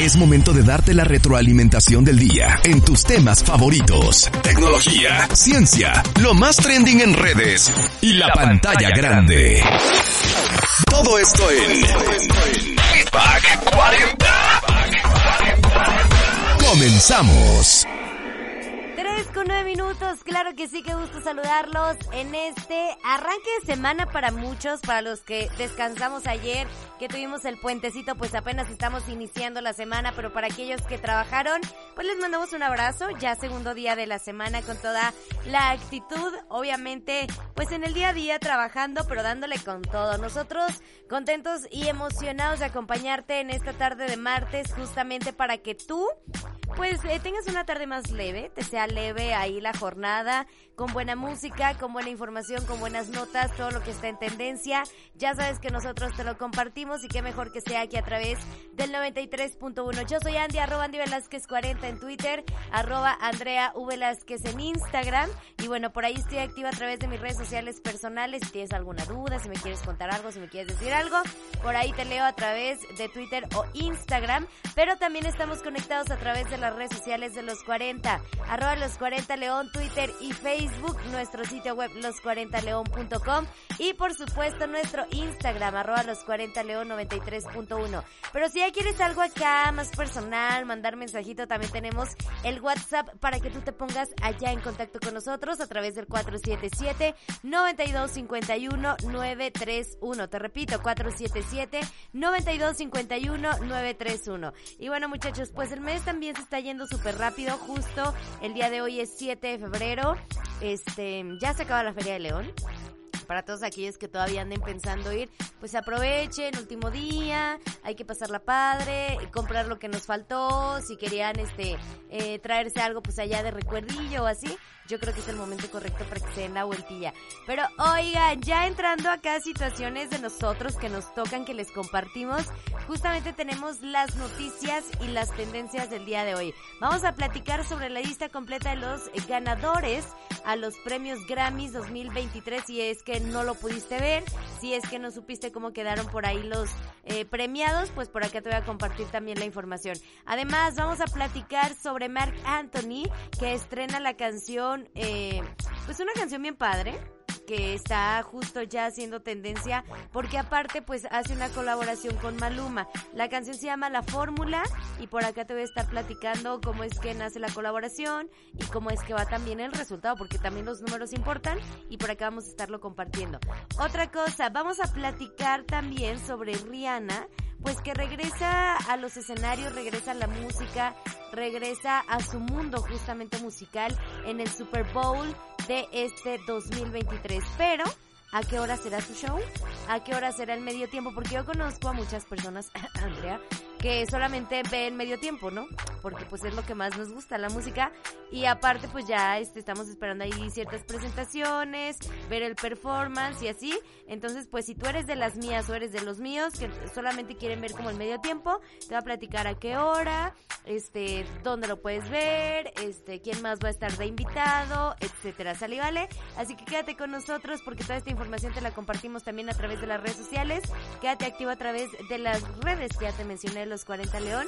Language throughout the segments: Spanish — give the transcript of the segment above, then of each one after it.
Es momento de darte la retroalimentación del día en tus temas favoritos. Tecnología, ciencia, lo más trending en redes y la, pantalla, grande. Todo esto en Feedback 40. Comenzamos. 3 con 9 minutos, claro que sí, que gusto saludarlos en este arranque de semana para muchos, para los que descansamos ayer, que tuvimos el puentecito, pues apenas estamos iniciando la semana, pero para aquellos que trabajaron, pues les mandamos un abrazo, ya segundo día de la semana con toda la actitud, obviamente, pues en el día a día trabajando, pero dándole con todo. Nosotros contentos y emocionados de acompañarte en esta tarde de martes, justamente para que tú, pues eh, tengas una tarde más leve, te sea leve ahí la jornada, con buena música, con buena información, con buenas notas, todo lo que está en tendencia. Ya sabes que nosotros te lo compartimos y qué mejor que sea aquí a través del 93.1. Yo soy Andy, arroba Andy Velázquez 40 en Twitter, arroba Andrea Velázquez en Instagram. Y bueno, por ahí estoy activa a través de mis redes sociales personales. Si tienes alguna duda, si me quieres contar algo, si me quieres decir algo, por ahí te leo a través de Twitter o Instagram. Pero también estamos conectados a través de las redes sociales de los 40, arroba los 40 León, Twitter y Facebook, nuestro sitio web los40león.com y por supuesto nuestro Instagram, arroba los 40 León 93.1. Pero si ya quieres algo acá más personal, mandar mensajito, también tenemos el WhatsApp para que tú te pongas allá en contacto con nosotros a través del 477 9251 931. Te repito, 477 9251 931. Y bueno muchachos, pues el mes también se está yendo súper rápido, justo el día de hoy es 7 de febrero, este, ya se acaba la Feria de León. Para todos aquellos que todavía anden pensando ir, pues aprovechen, último día, hay que pasarla padre, comprar lo que nos faltó, si querían este eh, traerse algo pues allá de recuerdillo o así, yo creo que es el momento correcto para que se den la vueltilla. Pero oigan, ya entrando acá a situaciones de nosotros que nos tocan, que les compartimos, justamente tenemos las noticias y las tendencias del día de hoy. Vamos a platicar sobre la lista completa de los ganadores a los premios Grammys 2023 si es que no lo pudiste ver, si es que no supiste cómo quedaron por ahí los eh, premiados, pues por acá te voy a compartir también la información. Además, vamos a platicar sobre Mark Anthony, que estrena la canción, eh, pues una canción bien padre que está justo ya haciendo tendencia porque aparte pues hace una colaboración con Maluma. La canción se llama La Fórmula y por acá te voy a estar platicando cómo es que nace la colaboración y cómo es que va también el resultado porque también los números importan y por acá vamos a estarlo compartiendo. Otra cosa, vamos a platicar también sobre Rihanna pues que regresa a los escenarios, regresa a la música, regresa a su mundo justamente musical en el Super Bowl de este 2023. Pero, ¿a qué hora será su show? ¿A qué hora será el medio tiempo? Porque yo conozco a muchas personas, Andrea, que solamente ven medio tiempo, ¿no? Porque pues es lo que más nos gusta, la música. Y aparte pues ya este, estamos esperando ahí ciertas presentaciones, ver el performance y así. Entonces pues si tú eres de las mías o eres de los míos que solamente quieren ver como el medio tiempo, te va a platicar a qué hora, este, dónde lo puedes ver, este, quién más va a estar de invitado, etcétera. ¿Sale vale? Así que quédate con nosotros porque toda esta información te la compartimos también a través de las redes sociales. Quédate activo a través de las redes que ya te mencioné los 40 León.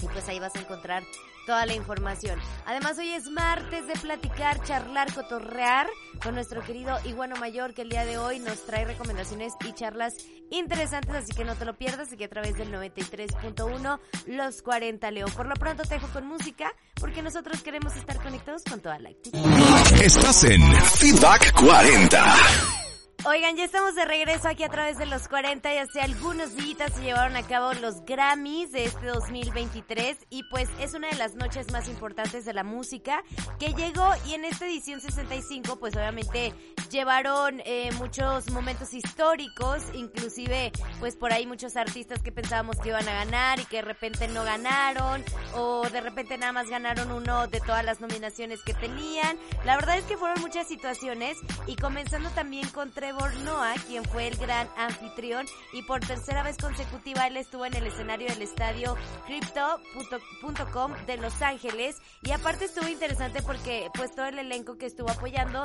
Y pues ahí vas a encontrar toda la información. Además, hoy es martes de platicar, charlar, cotorrear con nuestro querido Iguano Mayor, que el día de hoy nos trae recomendaciones y charlas interesantes, así que no te lo pierdas, aquí a través del 93.1, los 40 León. Por lo pronto te dejo con música, porque nosotros queremos estar conectados con toda la actividad. Estás en Feedback 40. Oigan, ya estamos de regreso aquí a través de los 40 y hace algunos días se llevaron a cabo los Grammys de este 2023 y pues es una de las noches más importantes de la música que llegó y en esta edición 65 pues obviamente llevaron eh, muchos momentos históricos, inclusive pues por ahí muchos artistas que pensábamos que iban a ganar y que de repente no ganaron o de repente nada más ganaron uno de todas las nominaciones que tenían. La verdad es que fueron muchas situaciones y comenzando también con Trevor Noah, quien fue el gran anfitrión y por tercera vez consecutiva él estuvo en el escenario del estadio Crypto.com de Los Ángeles. Y aparte estuvo interesante porque pues todo el elenco que estuvo apoyando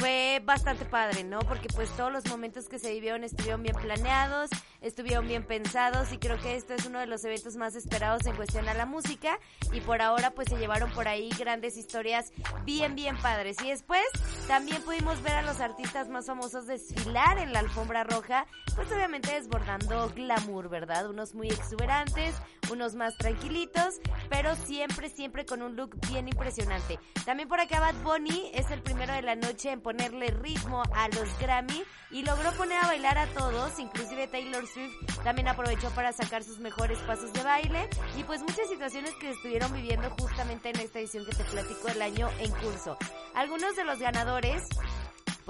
fue bastante padre, ¿no? Porque pues todos los momentos que se vivieron estuvieron bien planeados, estuvieron bien pensados y creo que esto es uno de los eventos más esperados en cuestión a la música y por ahora pues se llevaron por ahí grandes historias bien bien padres y después también pudimos ver a los artistas más famosos desfilar en la alfombra roja pues obviamente desbordando glamour, ¿verdad? Unos muy exuberantes, unos más tranquilitos, pero siempre siempre con un look bien impresionante. También por acá Bad Bunny es el primero de la noche en ponerle ritmo a los Grammy y logró poner a bailar a todos, inclusive Taylor Swift también aprovechó para sacar sus mejores pasos de baile y pues muchas situaciones que estuvieron viviendo justamente en esta edición que te platico el año en curso. Algunos de los ganadores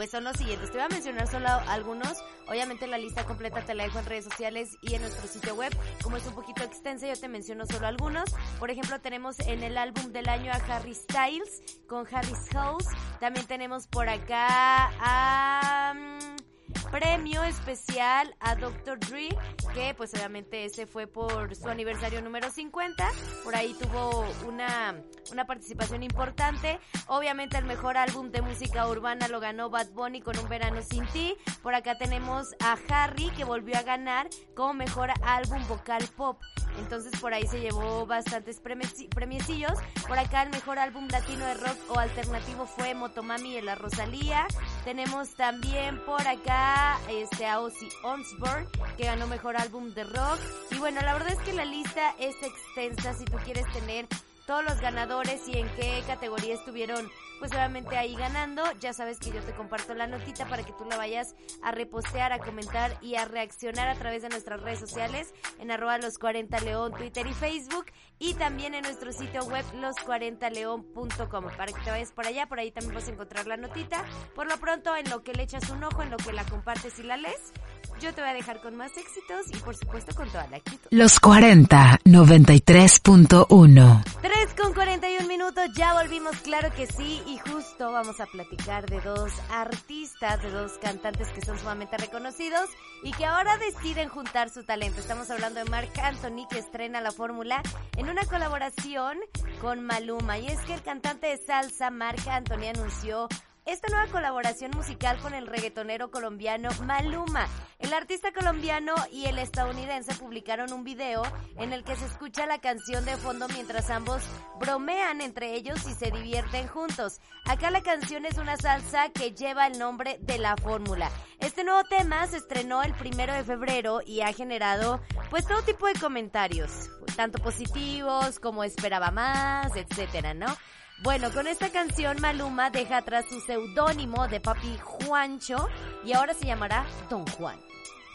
pues son los siguientes. Te voy a mencionar solo algunos. Obviamente la lista completa te la dejo en redes sociales y en nuestro sitio web. Como es un poquito extensa, yo te menciono solo algunos. Por ejemplo, tenemos en el álbum del año a Harry Styles con Harry's House. También tenemos por acá a... Mm, premio especial a Dr. Dre, que pues obviamente ese fue por su aniversario número 50. Por ahí tuvo una, una participación importante. Obviamente el mejor álbum de música urbana lo ganó Bad Bunny con Un Verano Sin Ti. Por acá tenemos a Harry que volvió a ganar como mejor álbum vocal pop. Entonces por ahí se llevó bastantes premiecillos. Por acá el mejor álbum latino de rock o alternativo fue Motomami y la Rosalía. Tenemos también por acá este a Ozzy Osbourne que ganó mejor álbum de rock. Y bueno, la verdad es que la lista es extensa si tú quieres tener todos los ganadores y en qué categoría estuvieron pues obviamente ahí ganando. Ya sabes que yo te comparto la notita para que tú la vayas a repostear, a comentar y a reaccionar a través de nuestras redes sociales en arroba los 40 león, Twitter y Facebook y también en nuestro sitio web los40león.com para que te vayas por allá, por ahí también vas a encontrar la notita. Por lo pronto, en lo que le echas un ojo, en lo que la compartes y la lees, yo te voy a dejar con más éxitos y por supuesto con toda la actitud. Los 40 93.1 3 con 41 minutos, ya volvimos, claro que sí, y justo vamos a platicar de dos artistas, de dos cantantes que son sumamente reconocidos y que ahora deciden juntar su talento. Estamos hablando de Mark Anthony que estrena la fórmula en una colaboración con Maluma. Y es que el cantante de salsa Mark Anthony anunció esta nueva colaboración musical con el reggaetonero colombiano Maluma. El artista colombiano y el estadounidense publicaron un video en el que se escucha la canción de fondo mientras ambos bromean entre ellos y se divierten juntos. Acá la canción es una salsa que lleva el nombre de la fórmula. Este nuevo tema se estrenó el primero de febrero y ha generado pues todo tipo de comentarios, tanto positivos como esperaba más, etcétera, ¿no? Bueno, con esta canción Maluma deja atrás su seudónimo de papi Juancho y ahora se llamará Don Juan.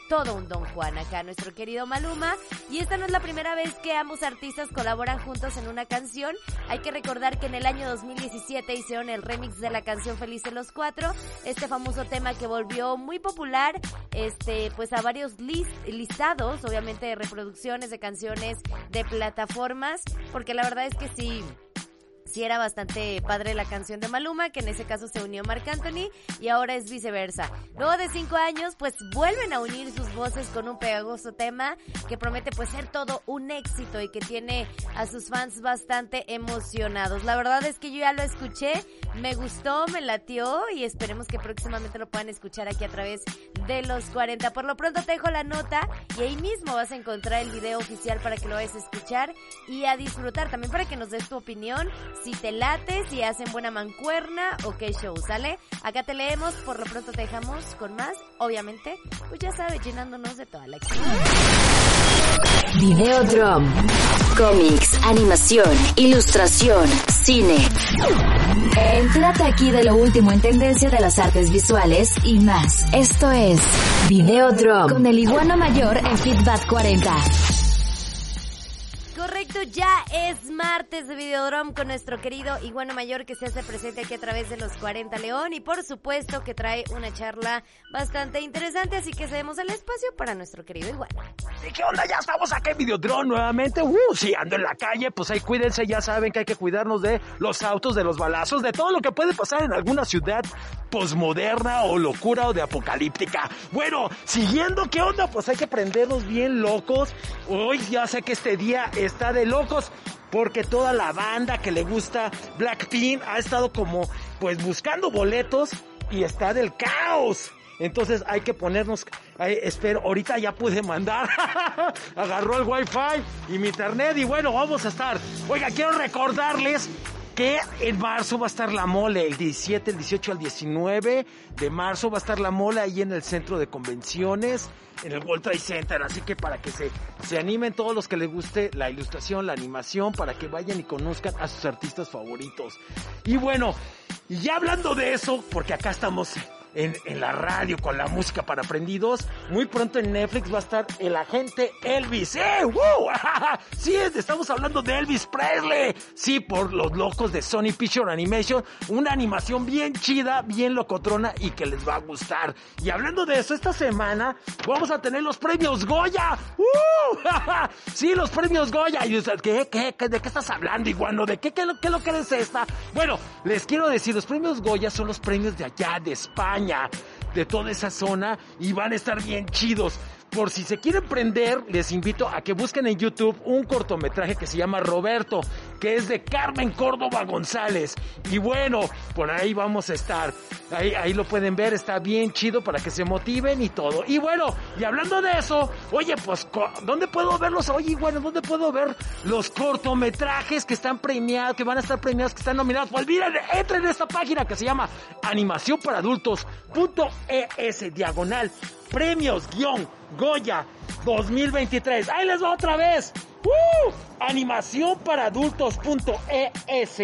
Todo un Don Juan acá, nuestro querido Maluma. Y esta no es la primera vez que ambos artistas colaboran juntos en una canción. Hay que recordar que en el año 2017 hicieron el remix de la canción Felices los Cuatro. Este famoso tema que volvió muy popular, este, pues a varios listados, obviamente de reproducciones de canciones de plataformas. Porque la verdad es que sí sí era bastante padre la canción de Maluma, que en ese caso se unió Marc Anthony y ahora es viceversa. Luego de cinco años, pues vuelven a unir sus voces con un pegajoso tema que promete pues ser todo un éxito y que tiene a sus fans bastante emocionados. La verdad es que yo ya lo escuché, me gustó, me latió y esperemos que próximamente lo puedan escuchar aquí a través de los 40. Por lo pronto te dejo la nota y ahí mismo vas a encontrar el video oficial para que lo vayas a escuchar y a disfrutar. También para que nos des tu opinión si te late, si hacen buena mancuerna o qué show, ¿sale? Acá te leemos, por lo pronto te dejamos con más, obviamente, pues ya sabes, llenándonos de toda la actividad. Videodrome. cómics, animación, ilustración, cine. Entrate aquí de lo último en tendencia de las artes visuales y más. Esto es Videodrome con el iguana mayor en Feedback 40 correcto, ya es martes de Videodrome con nuestro querido Iguano Mayor que se hace presente aquí a través de los 40 León y por supuesto que trae una charla bastante interesante, así que cedemos el espacio para nuestro querido Iguano. ¿Y qué onda? Ya estamos acá en Videodrome nuevamente. Uh, si ando en la calle, pues ahí cuídense, ya saben que hay que cuidarnos de los autos, de los balazos, de todo lo que puede pasar en alguna ciudad posmoderna o locura o de apocalíptica. Bueno, siguiendo, ¿qué onda? Pues hay que prendernos bien locos. Hoy ya sé que este día está de locos porque toda la banda que le gusta Blackpink ha estado como pues buscando boletos y está del caos. Entonces hay que ponernos, espero, ahorita ya pude mandar, agarró el wifi y mi internet y bueno, vamos a estar. Oiga, quiero recordarles que en marzo va a estar la mole, el 17, el 18 al 19 de marzo va a estar la mole ahí en el centro de convenciones, en el World Trade Center, así que para que se, se animen todos los que les guste la ilustración, la animación, para que vayan y conozcan a sus artistas favoritos. Y bueno, y ya hablando de eso, porque acá estamos en, la radio con la música para aprendidos. Muy pronto en Netflix va a estar el agente Elvis. ¡Eh! ¡Woo! sí, estamos hablando de Elvis Presley. Sí, por los locos de Sony Picture Animation. Una animación bien chida, bien locotrona y que les va a gustar. Y hablando de eso, esta semana vamos a tener los premios Goya. ¡Uh! sí, los premios Goya. Y ¿qué, qué, qué, de qué estás hablando, Iguano? ¿De qué, qué, qué, qué lo que es esta? Bueno, les quiero decir, los premios Goya son los premios de allá, de España de toda esa zona y van a estar bien chidos. Por si se quieren prender, les invito a que busquen en YouTube un cortometraje que se llama Roberto, que es de Carmen Córdoba González. Y bueno, por ahí vamos a estar. Ahí, lo pueden ver, está bien chido para que se motiven y todo. Y bueno, y hablando de eso, oye, pues, ¿dónde puedo verlos? Oye, bueno, ¿dónde puedo ver los cortometrajes que están premiados, que van a estar premiados, que están nominados? Pues miren, entren en esta página que se llama animación para adultos.es diagonal premios guion Goya 2023. Ahí les va otra vez. ¡Uh! Animación para adultos.es.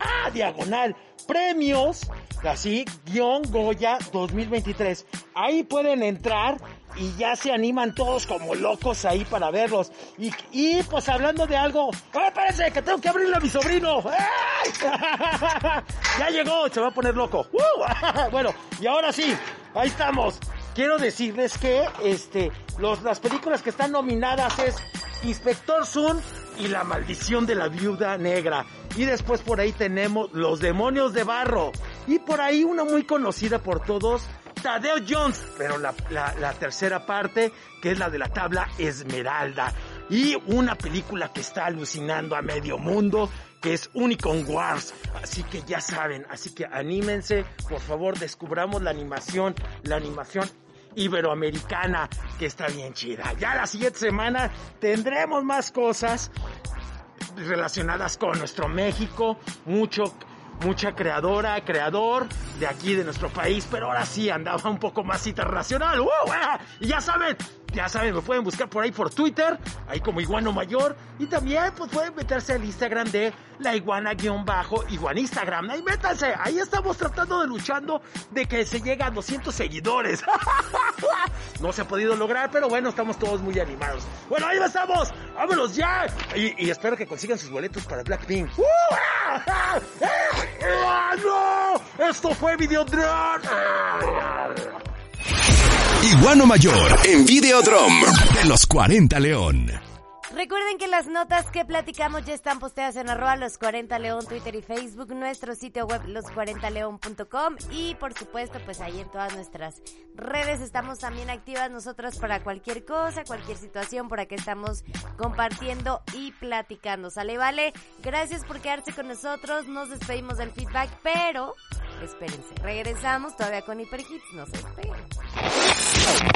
Ah, diagonal. Premios. Así, guion Goya 2023. Ahí pueden entrar y ya se animan todos como locos ahí para verlos. Y, y pues hablando de algo, ¡ay, espérense! Que tengo que abrirle a mi sobrino. ya llegó, se va a poner loco. ¡Uh! bueno, y ahora sí, ahí estamos quiero decirles que este, los, las películas que están nominadas es Inspector Sun y La maldición de la viuda negra. Y después por ahí tenemos Los demonios de barro. Y por ahí una muy conocida por todos, Tadeo Jones. Pero la, la tercera parte, que es la de la tabla Esmeralda. Y una película que está alucinando a medio mundo, que es Unicorn Wars. Así que ya saben, así que anímense, por favor, descubramos la animación, la animación iberoamericana que está bien chida. Ya la siguiente semana tendremos más cosas relacionadas con nuestro México, mucho mucha creadora, creador de aquí de nuestro país, pero ahora sí andaba un poco más internacional. ¡Uh! Y ya saben, ya saben, me pueden buscar por ahí por Twitter, ahí como Iguano Mayor. Y también pues pueden meterse al Instagram de la iguana-bajo iguan Instagram. Ahí métanse, ahí estamos tratando de luchando de que se llegue a 200 seguidores. no se ha podido lograr, pero bueno, estamos todos muy animados. Bueno, ahí estamos, vámonos ya. Y, espero que consigan sus boletos para Blackpink. ¡No! Esto fue Videodrone. Iguano Mayor en Videodrome de los 40 León. Recuerden que las notas que platicamos ya están posteadas en arroba los 40 León, Twitter y Facebook, nuestro sitio web los40león.com y por supuesto pues ahí en todas nuestras redes estamos también activas nosotras para cualquier cosa, cualquier situación, por aquí estamos compartiendo y platicando. ¿Sale? Vale, gracias por quedarse con nosotros, nos despedimos del feedback, pero espérense, regresamos todavía con Hiperhits, no se esperen.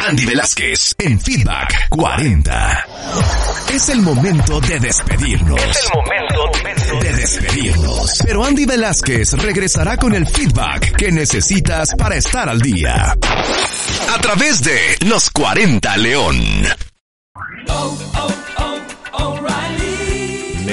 Andy Velázquez en Feedback 40. Es el momento de despedirnos. Es el momento de despedirnos. Pero Andy Velázquez regresará con el feedback que necesitas para estar al día. A través de Los 40 León. Oh, oh, oh,